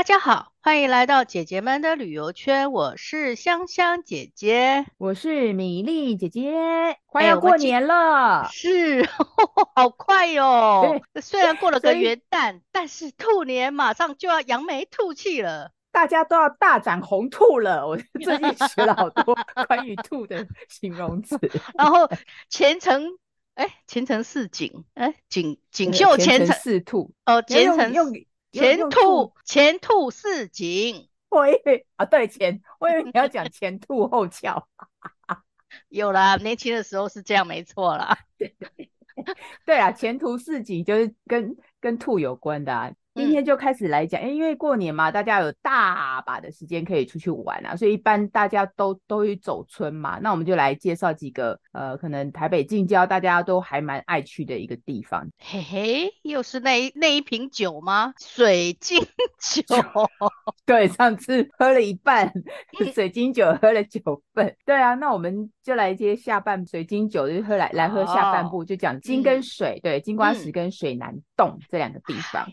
大家好，欢迎来到姐姐们的旅游圈。我是香香姐姐，我是米粒姐姐。快要过年了，欸、是呵呵好快哟、哦！虽然过了个元旦，但是兔年马上就要扬眉吐气了，大家都要大展宏兔了。我最近学了好多关于兔的形容词。然后前程哎，前程似锦哎，锦锦绣前程似兔哦，前程用。前兔前兔似锦，我以为啊，对前，我以为你要讲前兔后翘，有啦，年轻的时候是这样，没错啦。对 对啊，前途似锦就是跟跟兔有关的啊。今天就开始来讲，因为过年嘛，大家有大把的时间可以出去玩啊，所以一般大家都都会走村嘛。那我们就来介绍几个呃，可能台北近郊大家都还蛮爱去的一个地方。嘿嘿，又是那一那一瓶酒吗？水晶酒。对，上次喝了一半，水晶酒喝了九份。对啊，那我们就来接下半水晶酒，就喝来来喝下半部，就讲金跟水，嗯、对，金瓜石跟水南洞这两个地方。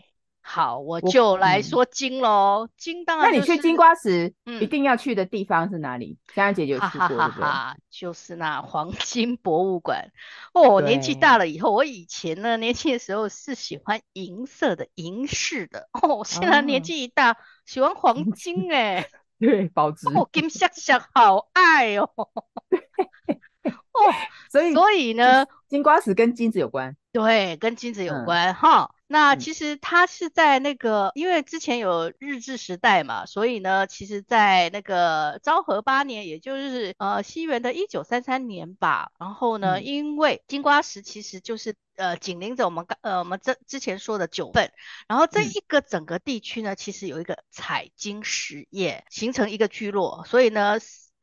好，我就来说金喽。嗯、金当然、就是，那你去金瓜石，一定要去的地方是哪里？香香姐姐有去过，对不对？就是那黄金博物馆。哦，年纪大了以后，我以前呢，年轻的时候是喜欢银色的、银饰的。哦，现在年纪一大，哦、喜欢黄金哎。对，保值。哦，金闪闪，好爱哦。哦，所以所以呢，金瓜石跟金子有关。对，跟金子有关哈。嗯那其实他是在那个，嗯、因为之前有日治时代嘛，所以呢，其实，在那个昭和八年，也就是呃西元的一九三三年吧。然后呢，嗯、因为金瓜石其实就是呃紧邻着我们刚呃我们这之前说的九份，然后这一个整个地区呢，嗯、其实有一个采金实业，形成一个聚落，所以呢，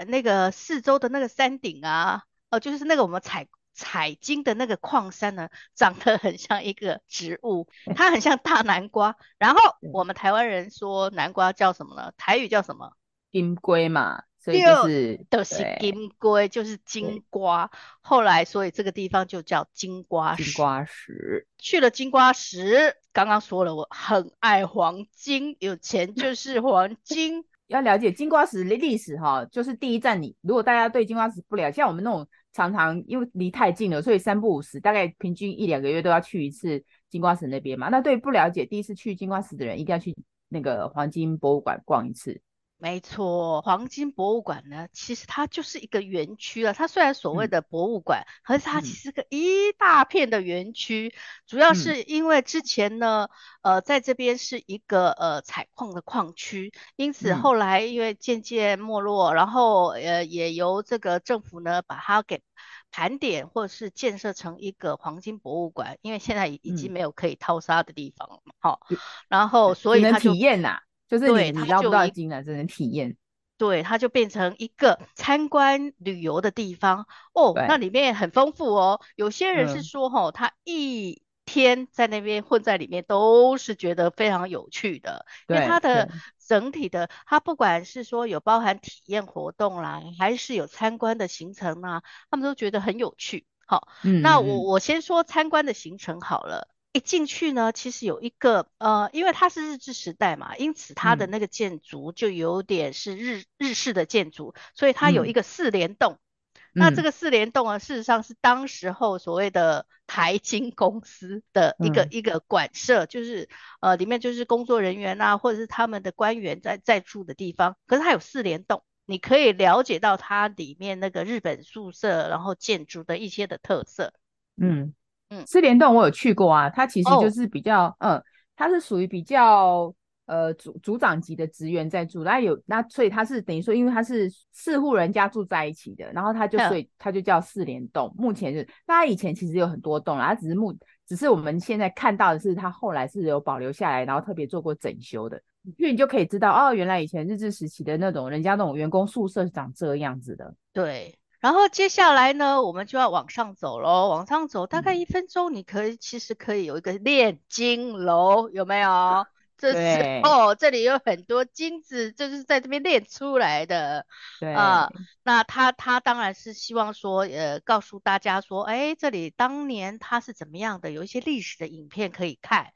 那个四周的那个山顶啊，呃就是那个我们采。采金的那个矿山呢，长得很像一个植物，它很像大南瓜。然后我们台湾人说南瓜叫什么呢？台语叫什么？金龟嘛，所以就是都是金龟，就是金瓜。后来所以这个地方就叫金瓜石。金瓜石去了金瓜石，刚刚说了，我很爱黄金，有钱就是黄金。要了解金瓜石的历史哈，就是第一站你如果大家对金瓜石不了解，像我们那种。常常因为离太近了，所以三不五时，大概平均一两个月都要去一次金瓜石那边嘛。那对不了解第一次去金瓜石的人，一定要去那个黄金博物馆逛一次。没错，黄金博物馆呢，其实它就是一个园区了。它虽然所谓的博物馆，嗯、可是它其实是个一大片的园区。嗯、主要是因为之前呢，呃，在这边是一个呃采矿的矿区，因此后来因为渐渐没落，嗯、然后呃也由这个政府呢把它给盘点或者是建设成一个黄金博物馆。因为现在已已经没有可以淘沙的地方了嘛，好、嗯，然后所以它就体验呐。就是你你捞不到金了，只能体验。对，它就变成一个参观旅游的地方哦。那里面很丰富哦。有些人是说，哈、嗯，他一天在那边混在里面，都是觉得非常有趣的。因为它的整体的，它不管是说有包含体验活动啦，还是有参观的行程啊，他们都觉得很有趣。好，嗯，那我我先说参观的行程好了。一进去呢，其实有一个呃，因为它是日治时代嘛，因此它的那个建筑就有点是日、嗯、日式的建筑，所以它有一个四联栋。嗯、那这个四联栋啊，事实上是当时候所谓的台金公司的一个、嗯、一个馆舍，就是呃里面就是工作人员啊，或者是他们的官员在在住的地方。可是它有四联栋，你可以了解到它里面那个日本宿舍，然后建筑的一些的特色。嗯。嗯，四联栋我有去过啊，它其实就是比较，哦、嗯，它是属于比较呃组组长级的职员在住，那有那所以它是等于说，因为它是四户人家住在一起的，然后它就所以它就叫四联栋。目前是，那他以前其实有很多栋啦，它只是目只是我们现在看到的是它后来是有保留下来，然后特别做过整修的。所以你就可以知道哦，原来以前日治时期的那种人家那种员工宿舍是长这样子的。对。然后接下来呢，我们就要往上走喽。往上走大概一分钟，你可以、嗯、其实可以有一个炼金楼，有没有？这时候这里有很多金子，就是在这边炼出来的。对啊、呃，那他他当然是希望说，呃，告诉大家说，哎，这里当年他是怎么样的，有一些历史的影片可以看。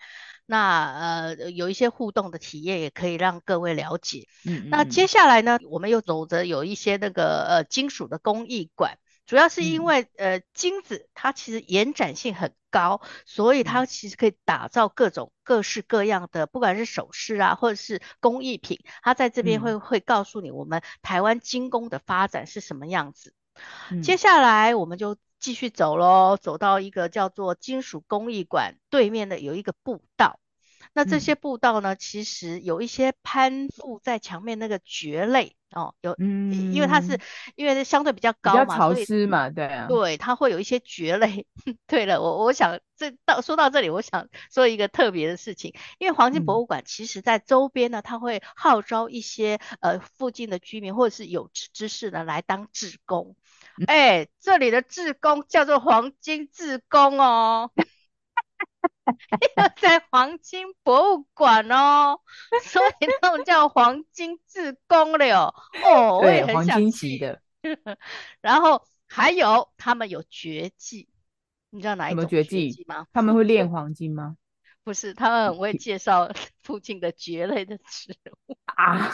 那呃，有一些互动的体验也可以让各位了解。嗯，嗯，那接下来呢，我们又走着有一些那个呃金属的工艺馆，主要是因为、嗯、呃金子它其实延展性很高，所以它其实可以打造各种各式各样的，不管是首饰啊，或者是工艺品，它在这边会、嗯、会告诉你我们台湾金工的发展是什么样子。嗯、接下来我们就。继续走喽，走到一个叫做金属工艺馆对面的有一个步道。那这些步道呢，嗯、其实有一些攀附在墙面那个蕨类哦，有，嗯，因为它是因为相对比较高嘛，比较潮湿嘛，对啊，对，它会有一些蕨类。对了，我我想这到说到这里，我想说一个特别的事情，因为黄金博物馆其实在周边呢，它会号召一些呃附近的居民或者是有志之士呢来当志工。哎、欸，这里的志工叫做黄金志工哦，在黄金博物馆哦，所以那种叫黄金志工了哦。哦，对，黄金级的。然后还有他们有绝技，你知道哪一种绝技吗？他们会炼黄金吗？不是，他们很会介绍附近的蕨类的植物 啊。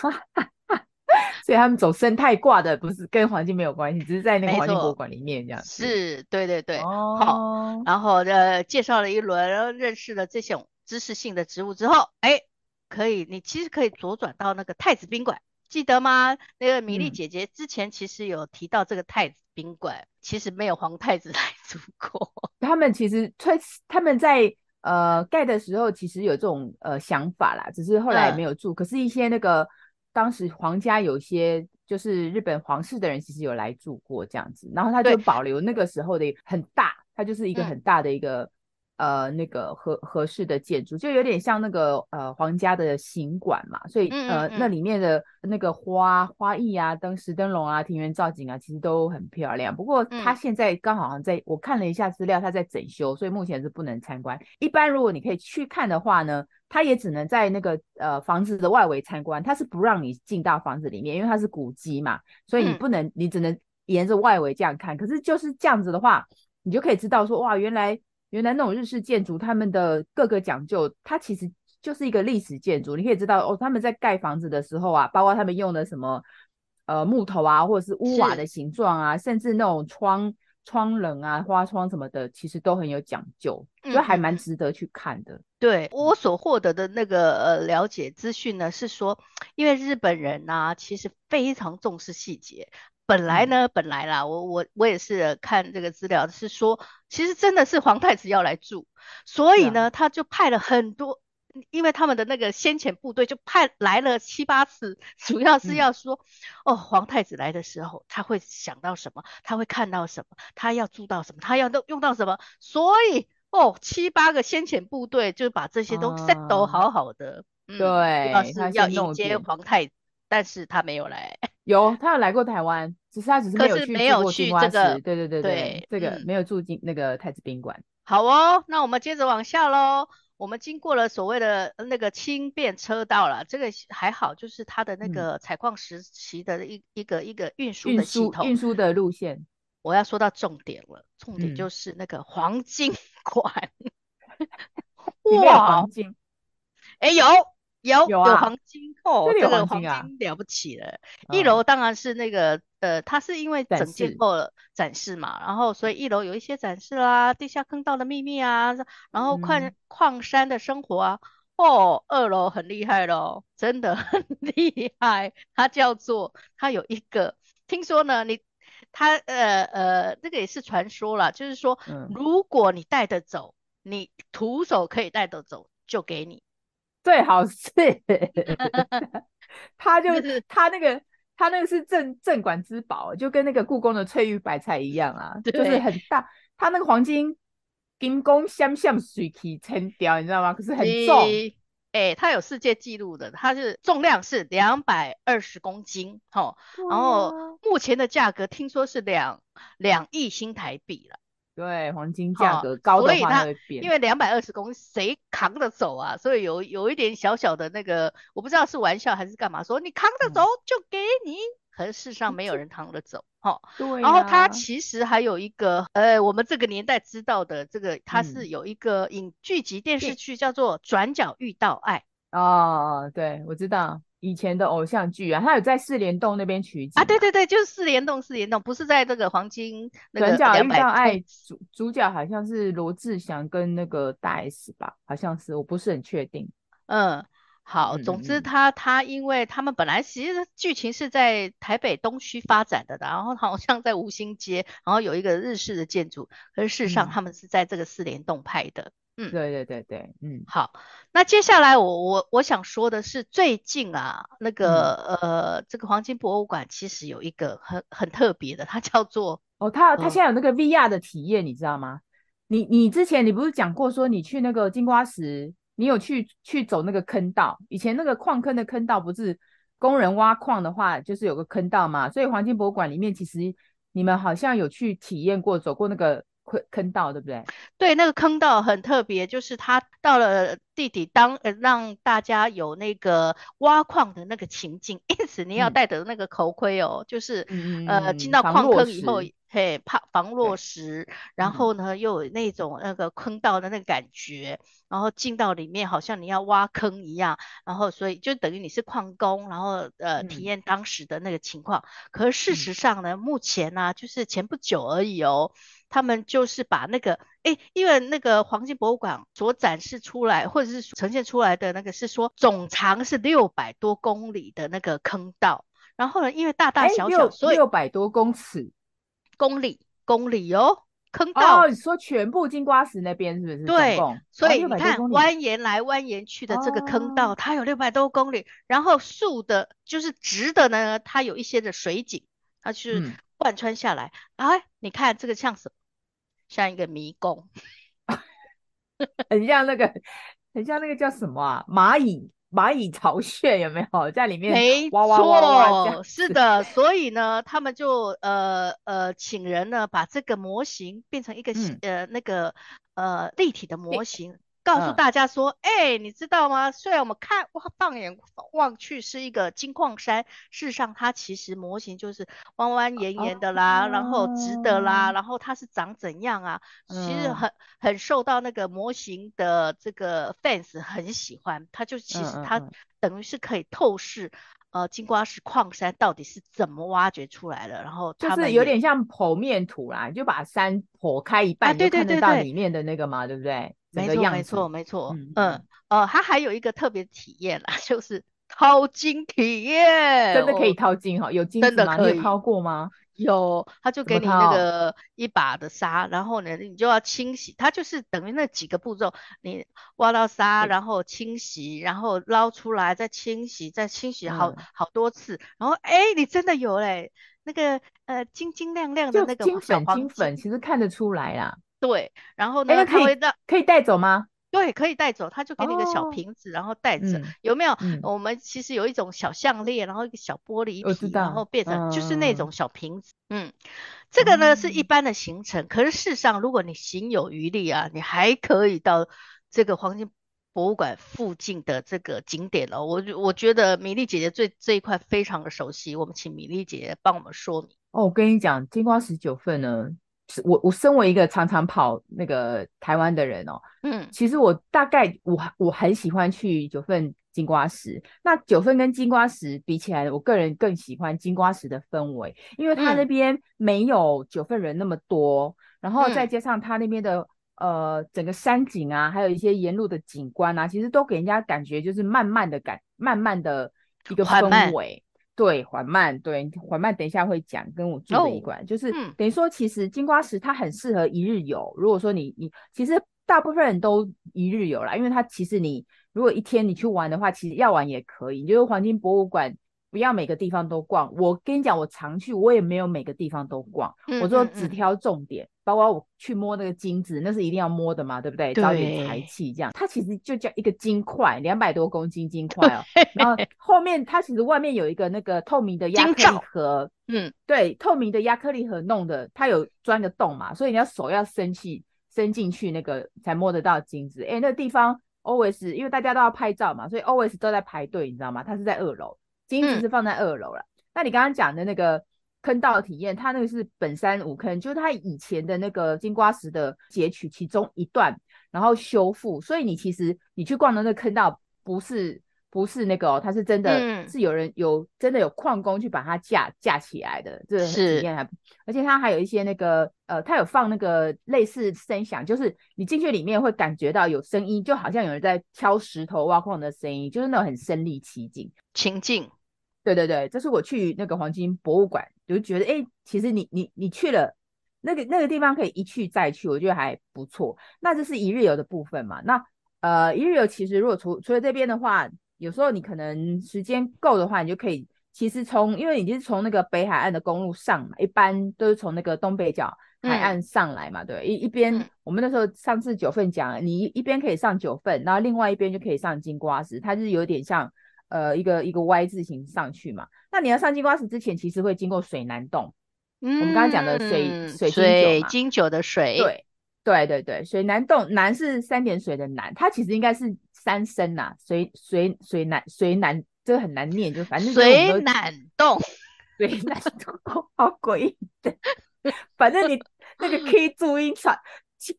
所以他们走生态挂的，不是跟黄金没有关系，只是在那个黄金博物馆里面这样。是，对对对。哦。好，然后呃，介绍了一轮，然后认识了这种知识性的植物之后，哎，可以，你其实可以左转到那个太子宾馆，记得吗？那个米粒姐姐之前其实有提到这个太子宾馆，嗯、其实没有皇太子 来住过。他们其实他他们在呃盖的时候，其实有这种呃想法啦，只是后来没有住。嗯、可是，一些那个。当时皇家有些就是日本皇室的人，其实有来住过这样子，然后他就保留那个时候的很大，它就是一个很大的一个。呃，那个合合适的建筑，就有点像那个呃皇家的行馆嘛，所以嗯嗯嗯呃那里面的那个花花艺啊、灯石灯笼啊、庭园造景啊，其实都很漂亮。不过它现在刚好在、嗯、我看了一下资料，它在整修，所以目前是不能参观。一般如果你可以去看的话呢，它也只能在那个呃房子的外围参观，它是不让你进到房子里面，因为它是古迹嘛，所以你不能，嗯、你只能沿着外围这样看。可是就是这样子的话，你就可以知道说哇，原来。原来那种日式建筑，他们的各个讲究，它其实就是一个历史建筑。你可以知道哦，他们在盖房子的时候啊，包括他们用的什么呃木头啊，或者是屋瓦的形状啊，甚至那种窗窗棱啊、花窗什么的，其实都很有讲究，就还蛮值得去看的。嗯、对我所获得的那个呃了解资讯呢，是说，因为日本人呢、啊，其实非常重视细节。本来呢，本来啦，我我我也是看这个资料，是说其实真的是皇太子要来住，所以呢，他就派了很多，因为他们的那个先遣部队就派来了七八次，主要是要说，嗯、哦，皇太子来的时候他会想到什么，他会看到什么，他要住到什么，他要用用到什么，所以哦，七八个先遣部队就把这些都 set 好好的，嗯、对，要是要迎接皇太子。但是他没有来，有他有来过台湾，只是他只是没有去没有去这个，对对对对，对这个没有住进那个太子宾馆。好哦，那我们接着往下喽。我们经过了所谓的那个轻便车道了，这个还好，就是它的那个采矿时期的一一个、嗯、一个运输的系统，运输的路线。我要说到重点了，重点就是那个黄金 馆，嗯、哇，黄金，哎有。有有，啊、有黄金哦，这，个黄金了不起了。一楼当然是那个呃，它是因为整建后展示嘛，然后所以一楼有一些展示啦，地下坑道的秘密啊，然后矿矿山的生活啊。哦，二楼很厉害咯，真的很厉害。它叫做它有一个，听说呢，你它呃呃，这个也是传说啦，就是说，如果你带得走，你徒手可以带得走，就给你。最好是，他就他那个他那个是镇镇馆之宝，就跟那个故宫的翠玉白菜一样啊，就是很大，他那个黄金金光闪闪水气沉掉，你知道吗？可是很重。哎、欸，它有世界纪录的，它是重量是两百二十公斤，吼，然后目前的价格听说是两两亿新台币了。对，黄金价格高的话，所以它因为两百二十公斤，谁扛得走啊？所以有有一点小小的那个，我不知道是玩笑还是干嘛，说你扛得走就给你。嗯可是事实上没有人扛得走，哈。对。然后它其实还有一个，呃，我们这个年代知道的这个，它是有一个影剧集电视剧叫做《转角遇到爱》。哦，对，我知道以前的偶像剧啊，他有在四联洞那边取景啊。对对对，就是四联洞，四联洞不是在这个黄金那个。转角遇到爱主主角好像是罗志祥跟那个大 S 吧，好像是，我不是很确定。嗯。好，总之他他因为他们本来其实剧情是在台北东区发展的，然后好像在吴兴街，然后有一个日式的建筑，可是事实上他们是在这个四联洞拍的。嗯，对对对对，嗯。好，那接下来我我我想说的是，最近啊，那个、嗯、呃，这个黄金博物馆其实有一个很很特别的，它叫做 哦，它它现在有那个 VR 的体验，你知道吗？你你之前你不是讲过说你去那个金瓜石？你有去去走那个坑道？以前那个矿坑的坑道不是工人挖矿的话，就是有个坑道嘛。所以黄金博物馆里面其实你们好像有去体验过，走过那个坑坑道，对不对？对，那个坑道很特别，就是它到了地底当呃让大家有那个挖矿的那个情景，因此你要戴的那个头盔哦，嗯、就是、嗯、呃进到矿坑以后。嘿，怕防落石，然后呢，又有那种那个坑道的那个感觉，然后进到里面好像你要挖坑一样，然后所以就等于你是矿工，然后呃体验当时的那个情况。可是事实上呢，目前呢、啊，就是前不久而已哦，他们就是把那个哎，因为那个黄金博物馆所展示出来或者是呈现出来的那个是说总长是六百多公里的那个坑道，然后呢，因为大大小小，所以六百多公尺。公里公里哦，坑道哦，你说全部金瓜石那边是不是？对，所以你看蜿蜒来蜿蜒去的这个坑道，哦、它有六百多公里，然后竖的就是直的呢，它有一些的水井，它是贯穿下来。哎、嗯，你看这个像什么？像一个迷宫，很像那个，很像那个叫什么啊？蚂蚁。蚂蚁巢穴有没有在里面？没错，是的。所以呢，他们就呃呃请人呢把这个模型变成一个、嗯、呃那个呃立体的模型。告诉大家说，哎、嗯欸，你知道吗？虽然我们看哇，放眼望去是一个金矿山，事实上它其实模型就是弯弯延延的啦，哦、然后直的啦，然后它是长怎样啊？嗯、其实很很受到那个模型的这个 fans 很喜欢，它就其实它等于是可以透视。呃，金瓜石矿山到底是怎么挖掘出来的？然后就是有点像剖面图啦，就把山剖开一半，就看得到里面的那个嘛，对不对？没错，没错，没错。嗯嗯，呃，它还有一个特别体验啦，就是淘金体验，真的可以淘金哈？有金？真的可以淘过吗？有，他就给你那个一把的沙，然后呢，你就要清洗，它就是等于那几个步骤，你挖到沙，然后清洗，然后捞出来，再清洗，再清洗好、嗯、好多次，然后哎，你真的有嘞，那个呃晶晶亮亮的那个金粉金粉，其实看得出来啦。对，然后呢，可以可以带走吗？对，可以带走，他就给你一个小瓶子，哦、然后带着，嗯、有没有、嗯？我们其实有一种小项链，然后一个小玻璃瓶，然后变成就是那种小瓶子。嗯，嗯这个呢、嗯、是一般的行程，可是事实上，如果你行有余力啊，你还可以到这个黄金博物馆附近的这个景点哦。我我觉得米粒姐姐对这一块非常的熟悉，我们请米粒姐姐帮我们说明。哦，我跟你讲，金瓜十九份呢。我我身为一个常常跑那个台湾的人哦，嗯，其实我大概我我很喜欢去九份金瓜石。那九份跟金瓜石比起来，我个人更喜欢金瓜石的氛围，因为它那边没有九份人那么多，嗯、然后再加上它那边的呃整个山景啊，还有一些沿路的景观啊，其实都给人家感觉就是慢慢的感，慢慢的一个氛围。对，缓慢，对，缓慢。等一下会讲，跟我住的一馆，oh, 就是、嗯、等于说，其实金瓜石它很适合一日游。如果说你你其实大部分人都一日游啦，因为它其实你如果一天你去玩的话，其实要玩也可以，你就是黄金博物馆。不要每个地方都逛，我跟你讲，我常去，我也没有每个地方都逛。嗯、我说只挑重点，包括我去摸那个金子，那是一定要摸的嘛，对不对？找点财气这样。它其实就叫一个金块，两百多公斤金块哦。然后后面它其实外面有一个那个透明的亚克力盒，嗯，对，透明的亚克力盒弄的，它有钻个洞嘛，所以你要手要伸去伸进去那个才摸得到金子。哎，那个地方 always 因为大家都要拍照嘛，所以 always 都在排队，你知道吗？它是在二楼。金子是放在二楼了。嗯、那你刚刚讲的那个坑道体验，它那个是本山五坑，就是它以前的那个金瓜石的截取其中一段，然后修复。所以你其实你去逛的那个坑道，不是不是那个哦，它是真的、嗯、是有人有真的有矿工去把它架架起来的，这个体验还，而且它还有一些那个呃，它有放那个类似声响，就是你进去里面会感觉到有声音，就好像有人在敲石头挖矿的声音，就是那种很身临其境情境。对对对，这是我去那个黄金博物馆，就觉得哎，其实你你你去了那个那个地方可以一去再去，我觉得还不错。那这是一日游的部分嘛？那呃一日游其实如果除除了这边的话，有时候你可能时间够的话，你就可以其实从因为你是从那个北海岸的公路上嘛，一般都是从那个东北角海岸上来嘛，嗯、对，一一边、嗯、我们那时候上次九份讲，你一边可以上九份，然后另外一边就可以上金瓜石，它是有点像。呃，一个一个 Y 字形上去嘛。那你要上金瓜石之前，其实会经过水南洞。嗯，我们刚刚讲的水水金九水金九的水。对对对对，水南洞南是三点水的南，它其实应该是三声呐。水水水难水难，这个很难念，就反正水难洞，水难洞 好诡异的。反正你 那个 K 注音传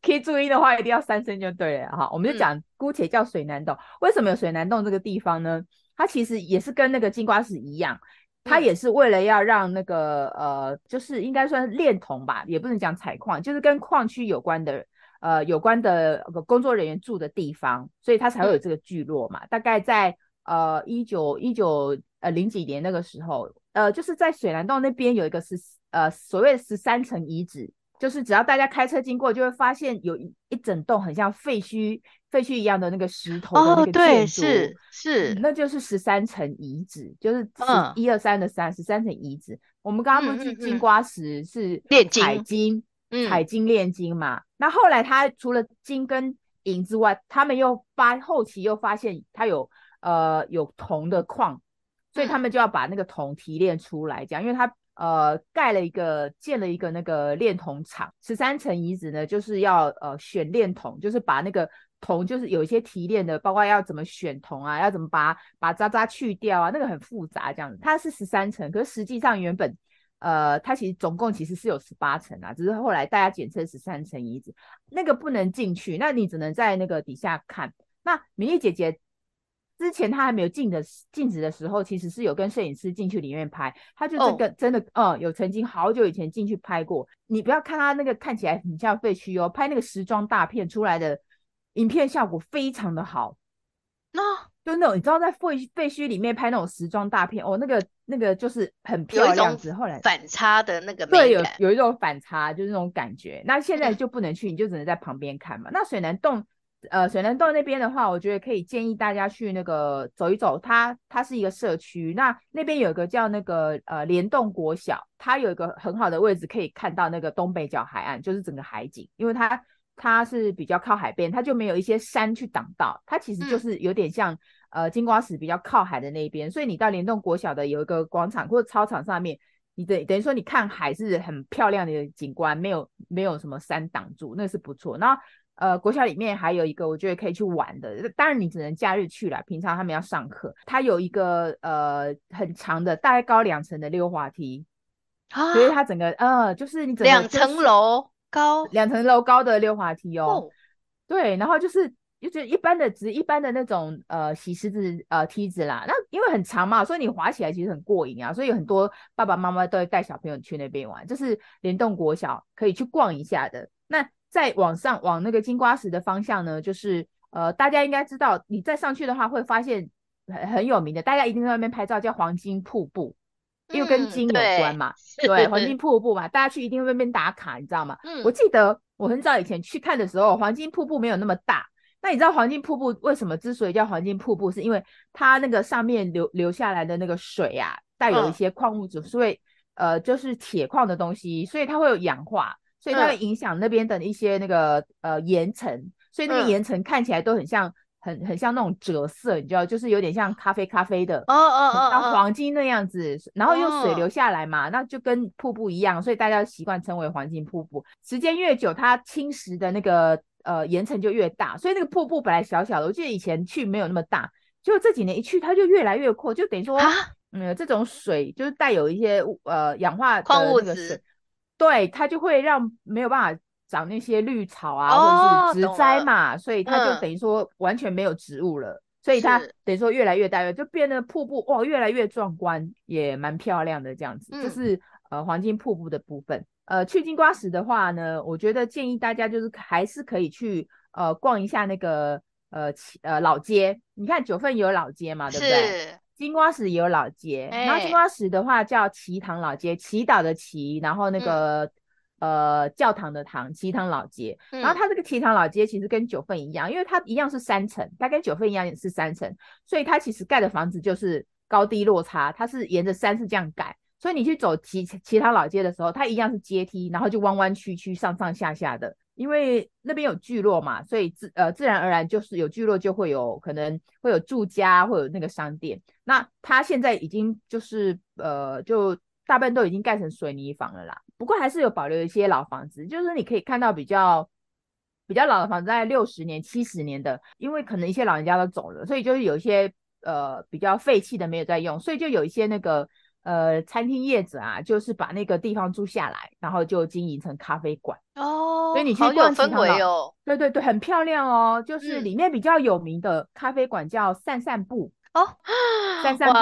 K 注音的话，一定要三声就对了哈。我们就讲、嗯、姑且叫水南洞。为什么有水南洞这个地方呢？它其实也是跟那个金瓜石一样，它也是为了要让那个呃，就是应该算是炼铜吧，也不能讲采矿，就是跟矿区有关的呃有关的工作人员住的地方，所以他才会有这个聚落嘛。大概在呃一九一九呃零几年那个时候，呃就是在水南洞那边有一个是呃所谓的十三层遗址。就是只要大家开车经过，就会发现有一一整栋很像废墟、废墟一样的那个石头的那个建筑，哦、对，是是、嗯，那就是十三层遗址，就是一二三的三十三层遗址。我们刚刚不是去金瓜石是炼金，采金炼金嘛？那后来他除了金跟银之外，他们又发后期又发现它有呃有铜的矿，所以他们就要把那个铜提炼出来，这样，因为它。呃，盖了一个，建了一个那个炼铜厂。十三层遗址呢，就是要呃选炼铜，就是把那个铜，就是有一些提炼的，包括要怎么选铜啊，要怎么把把渣渣去掉啊，那个很复杂这样子。它是十三层，可是实际上原本呃，它其实总共其实是有十八层啊，只是后来大家简称十三层遗址。那个不能进去，那你只能在那个底下看。那米粒姐姐。之前她还没有进的禁止的时候，其实是有跟摄影师进去里面拍，她就这个真的，嗯、oh. 呃，有曾经好久以前进去拍过。你不要看她那个看起来很像废墟哦，拍那个时装大片出来的影片效果非常的好。那、oh. 就那种你知道在废废墟里面拍那种时装大片哦，那个那个就是很漂亮。后来反差的那个对，有有一种反差，就是那种感觉。那现在就不能去，你就只能在旁边看嘛。那水南洞。呃，水南洞那边的话，我觉得可以建议大家去那个走一走。它它是一个社区，那那边有一个叫那个呃联动国小，它有一个很好的位置可以看到那个东北角海岸，就是整个海景。因为它它是比较靠海边，它就没有一些山去挡道，它其实就是有点像、嗯、呃金瓜石比较靠海的那边。所以你到联动国小的有一个广场或者操场上面，你等等于说你看海是很漂亮的景观，没有没有什么山挡住，那是不错。然后。呃，国小里面还有一个我觉得可以去玩的，当然你只能假日去了，平常他们要上课。它有一个呃很长的，大概高两层的溜滑梯，啊，所以它整个呃就是你整个两层楼高，两层楼高的溜滑梯哦。哦对，然后就是就是一般的，一般的那种呃洗石子呃梯子啦。那因为很长嘛，所以你滑起来其实很过瘾啊。所以有很多爸爸妈妈都会带小朋友去那边玩，就是联动国小可以去逛一下的。那。再往上往那个金瓜石的方向呢，就是呃，大家应该知道，你再上去的话会发现很很有名的，大家一定在那边拍照，叫黄金瀑布，因为跟金有关嘛，嗯、对，黄金瀑布嘛，大家去一定会那边打卡，你知道吗？嗯，我记得我很早以前去看的时候，黄金瀑布没有那么大，那你知道黄金瀑布为什么之所以叫黄金瀑布，是因为它那个上面流流下来的那个水啊，带有一些矿物质，所以呃就是铁矿的东西，所以它会有氧化，所以它会影响那边的一些那个呃岩层，所以那个岩层看起来都很像。很很像那种折色，你知道，就是有点像咖啡咖啡的，哦哦哦，像黄金那样子，然后用水流下来嘛，oh. 那就跟瀑布一样，所以大家习惯称为黄金瀑布。时间越久，它侵蚀的那个呃岩层就越大，所以那个瀑布本来小小的，我记得以前去没有那么大，就这几年一去它就越来越阔，就等于说，嗯，这种水就是带有一些呃氧化矿物质，对，它就会让没有办法。长那些绿草啊，或者是植栽嘛，哦、所以它就等于说完全没有植物了，嗯、所以它等于说越来越大，就变得瀑布哇，越来越壮观，也蛮漂亮的这样子。嗯就是呃黄金瀑布的部分。呃，去金瓜石的话呢，我觉得建议大家就是还是可以去呃逛一下那个呃呃老街。你看九份也有老街嘛，对不对？金瓜石也有老街，欸、然后金瓜石的话叫祈堂老街，祈祷的祈，然后那个。嗯呃，教堂的堂，祈堂老街。然后它这个祈堂老街其实跟九份一样，嗯、因为它一样是三层，它跟九份一样也是三层，所以它其实盖的房子就是高低落差，它是沿着山是这样盖。所以你去走其其他老街的时候，它一样是阶梯，然后就弯弯曲曲，上上下下的。因为那边有聚落嘛，所以自呃自然而然就是有聚落就会有可能会有住家，会有那个商店。那它现在已经就是呃就。大部分都已经盖成水泥房了啦，不过还是有保留一些老房子，就是你可以看到比较比较老的房子，在六十年、七十年的，因为可能一些老人家都走了，所以就是有一些呃比较废弃的没有在用，所以就有一些那个呃餐厅业者啊，就是把那个地方租下来，然后就经营成咖啡馆哦，所以你去逛氛围哦，对对对，很漂亮哦，就是里面比较有名的咖啡馆叫散散步。哦，散散步，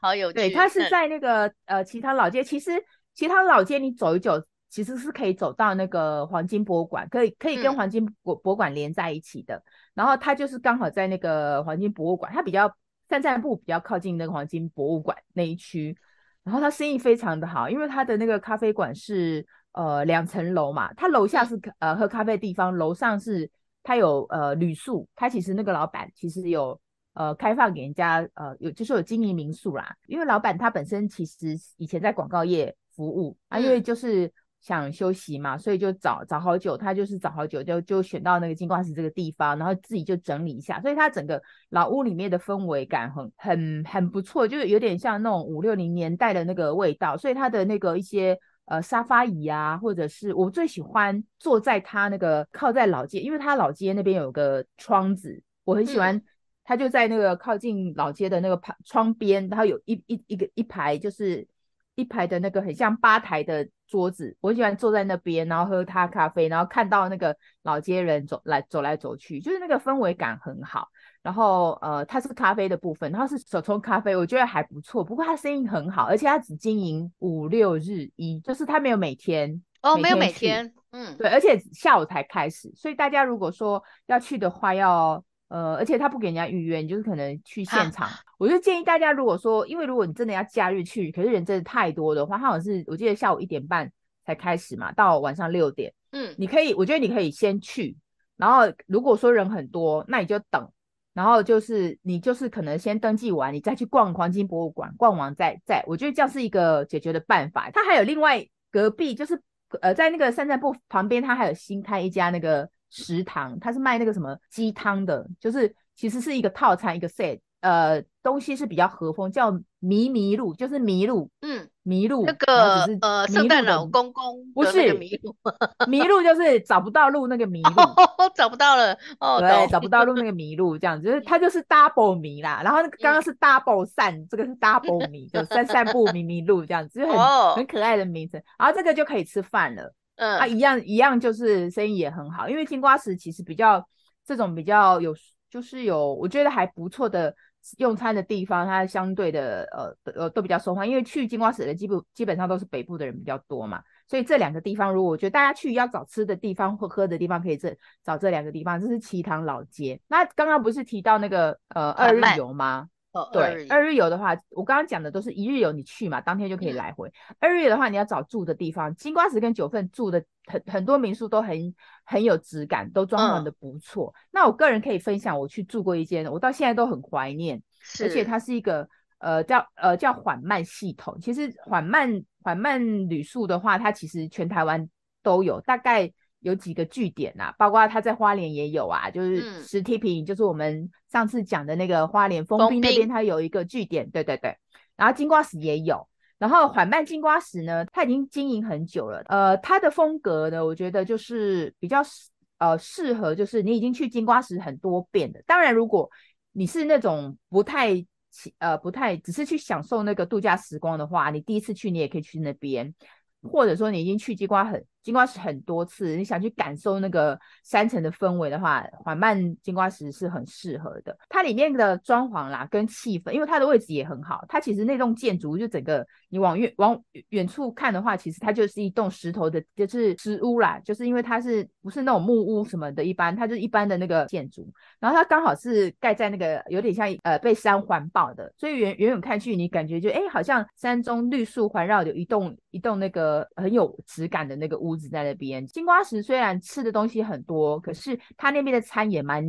好有趣。对，它是在那个、嗯、呃其他老街。其实其他老街你走一走，其实是可以走到那个黄金博物馆，可以可以跟黄金博博物馆连在一起的。嗯、然后它就是刚好在那个黄金博物馆，它比较散散步比较靠近那个黄金博物馆那一区。然后他生意非常的好，因为他的那个咖啡馆是呃两层楼嘛，他楼下是呃喝咖啡的地方，楼上是他有呃旅宿。他其实那个老板其实有。呃，开放给人家，呃，有就是有经营民宿啦。因为老板他本身其实以前在广告业服务啊，因为就是想休息嘛，所以就找找好久，他就是找好久就就选到那个金瓜石这个地方，然后自己就整理一下，所以他整个老屋里面的氛围感很很很不错，就是有点像那种五六零年代的那个味道。所以他的那个一些呃沙发椅啊，或者是我最喜欢坐在他那个靠在老街，因为他老街那边有个窗子，我很喜欢。嗯他就在那个靠近老街的那个旁窗边，然后有一一一个一排，就是一排的那个很像吧台的桌子，我喜欢坐在那边，然后喝他咖啡，然后看到那个老街人走来走来走去，就是那个氛围感很好。然后呃，它是咖啡的部分，然后是手冲咖啡，我觉得还不错。不过它生意很好，而且它只经营五六日一，就是它没有每天哦，没有每天，嗯，对，而且下午才开始，所以大家如果说要去的话要。呃，而且他不给人家预约，你就是可能去现场。我就建议大家，如果说，因为如果你真的要假日去，可是人真的太多的话，他好像是我记得下午一点半才开始嘛，到晚上六点。嗯，你可以，我觉得你可以先去，然后如果说人很多，那你就等，然后就是你就是可能先登记完，你再去逛黄金博物馆，逛完再再，我觉得这样是一个解决的办法。他还有另外隔壁，就是呃在那个散散步旁边，他还有新开一家那个。食堂，它是卖那个什么鸡汤的，就是其实是一个套餐，一个 set，呃，东西是比较和风，叫迷迷路，就是迷路，嗯，迷路那个呃，圣诞老公公不是迷路，迷路就是找不到路那个迷 路，哦、找不到了，哦，对，找不到路那个迷路这样子，就是 它就是 double 迷啦，然后刚刚是 double 散，嗯、这个是 double 迷，就散散步迷迷路这样子，就很、哦、很可爱的名称，然后这个就可以吃饭了。嗯，啊，一样一样，就是生意也很好，因为金瓜石其实比较这种比较有，就是有我觉得还不错的用餐的地方，它相对的呃呃都比较受欢迎，因为去金瓜石的基本基本上都是北部的人比较多嘛，所以这两个地方，如果我觉得大家去要找吃的地方或喝的地方，可以这找这两个地方，这是旗塘老街。那刚刚不是提到那个呃二日游吗？哦，对，二日游的话，我刚刚讲的都是一日游，你去嘛，当天就可以来回。嗯、二日游的话，你要找住的地方，金瓜石跟九份住的很很多民宿都很很有质感，都装潢的不错。嗯、那我个人可以分享，我去住过一间，我到现在都很怀念，而且它是一个呃叫呃叫缓慢系统。其实缓慢缓慢旅宿的话，它其实全台湾都有，大概。有几个据点呐、啊，包括他在花莲也有啊，就是石梯坪，就是我们上次讲的那个花莲丰滨那边，它有一个据点，对对对。然后金瓜石也有，然后缓慢金瓜石呢，它已经经营很久了，呃，它的风格呢，我觉得就是比较呃适合，就是你已经去金瓜石很多遍的。当然，如果你是那种不太呃不太只是去享受那个度假时光的话，你第一次去你也可以去那边，或者说你已经去金瓜很。金瓜石很多次，你想去感受那个山城的氛围的话，缓慢金瓜石是很适合的。它里面的装潢啦，跟气氛，因为它的位置也很好。它其实那栋建筑就整个，你往远往远处看的话，其实它就是一栋石头的，就是石屋啦。就是因为它是不是那种木屋什么的，一般它就是一般的那个建筑。然后它刚好是盖在那个有点像呃被山环抱的，所以远远远看去，你感觉就哎、好像山中绿树环绕的一栋一栋那个很有质感的那个屋。屋子在那边，金瓜石虽然吃的东西很多，可是他那边的餐也蛮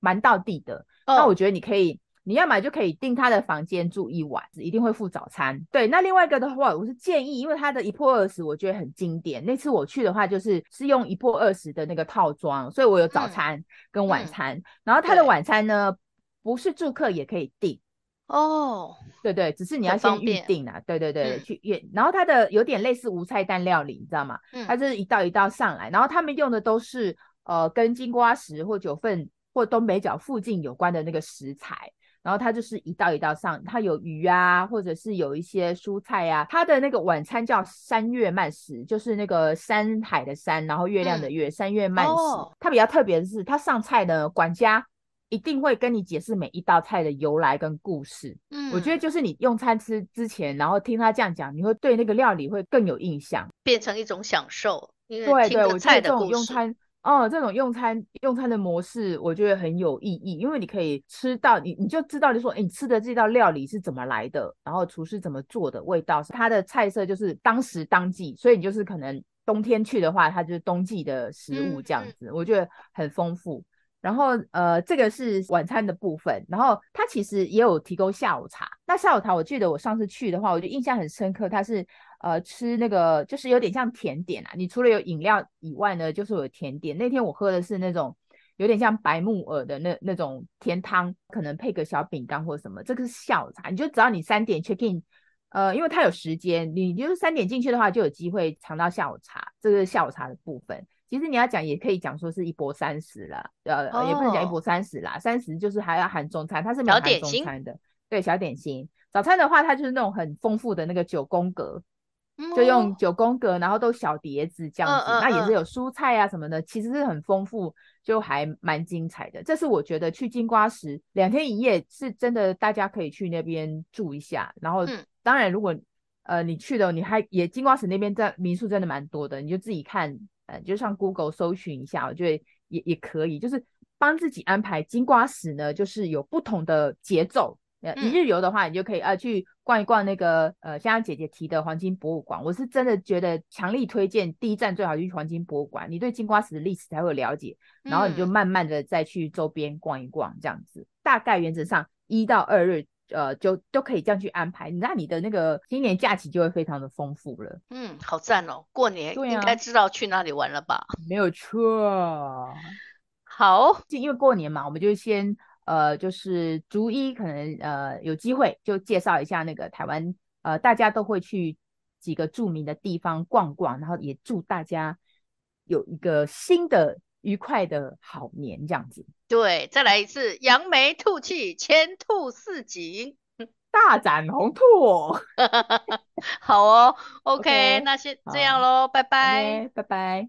蛮到地的。Oh. 那我觉得你可以，你要买就可以订他的房间住一晚，一定会附早餐。对，那另外一个的话，我是建议，因为他的一破二十我觉得很经典。那次我去的话，就是是用一破二十的那个套装，所以我有早餐跟晚餐。嗯、然后他的晚餐呢，不是住客也可以订。哦，oh, 对对，只是你要先预定啊，对对对，嗯、去约。然后它的有点类似无菜单料理，你知道吗？嗯，它就是一道一道上来，然后他们用的都是呃跟金瓜石或九份或东北角附近有关的那个食材，然后它就是一道一道上，它有鱼啊，或者是有一些蔬菜啊。它的那个晚餐叫山月慢食，就是那个山海的山，然后月亮的月，嗯、山月慢食。Oh. 它比较特别的是，它上菜的管家。一定会跟你解释每一道菜的由来跟故事。嗯，我觉得就是你用餐吃之前，然后听他这样讲，你会对那个料理会更有印象，变成一种享受。因为对对，我觉得这种用餐，哦，这种用餐用餐的模式，我觉得很有意义，因为你可以吃到你你就知道，就说，哎，你吃的这道料理是怎么来的，然后厨师怎么做的，味道，它的菜色就是当时当季，所以你就是可能冬天去的话，它就是冬季的食物这样子，我觉得很丰富。然后呃，这个是晚餐的部分，然后它其实也有提供下午茶。那下午茶，我记得我上次去的话，我就印象很深刻，它是呃吃那个就是有点像甜点啊。你除了有饮料以外呢，就是有甜点。那天我喝的是那种有点像白木耳的那那种甜汤，可能配个小饼干或什么。这个是下午茶，你就只要你三点 check in，呃，因为它有时间，你就是三点进去的话，就有机会尝到下午茶。这个是下午茶的部分。其实你要讲也可以讲说是一波三十了，呃，哦、也不能讲一波三十啦，三十就是还要含中餐，它是没有含中餐的。对，小点心。早餐的话，它就是那种很丰富的那个九宫格，嗯、就用九宫格，然后都小碟子这样子，嗯嗯嗯、那也是有蔬菜啊什么的，其实是很丰富，就还蛮精彩的。这是我觉得去金瓜石两天一夜是真的，大家可以去那边住一下。然后，嗯、当然如果呃你去的，你还也金瓜石那边在民宿真的蛮多的，你就自己看。呃，就上 Google 搜寻一下，我觉得也也可以，就是帮自己安排金瓜石呢，就是有不同的节奏。呃，一日游的话，你就可以呃去逛一逛那个呃，像姐姐提的黄金博物馆，我是真的觉得强力推荐，第一站最好去黄金博物馆，你对金瓜石的历史才会了解，然后你就慢慢的再去周边逛一逛，这样子，大概原则上一到二日。呃，就都可以这样去安排，那你的那个新年假期就会非常的丰富了。嗯，好赞哦！过年应该知道去哪里玩了吧？啊、没有错。好，就因为过年嘛，我们就先呃，就是逐一可能呃有机会就介绍一下那个台湾呃大家都会去几个著名的地方逛逛，然后也祝大家有一个新的。愉快的好年这样子，对，再来一次扬眉吐气，前兔似锦，大展宏图。好哦，OK，, okay 那先这样喽，好拜拜，拜拜。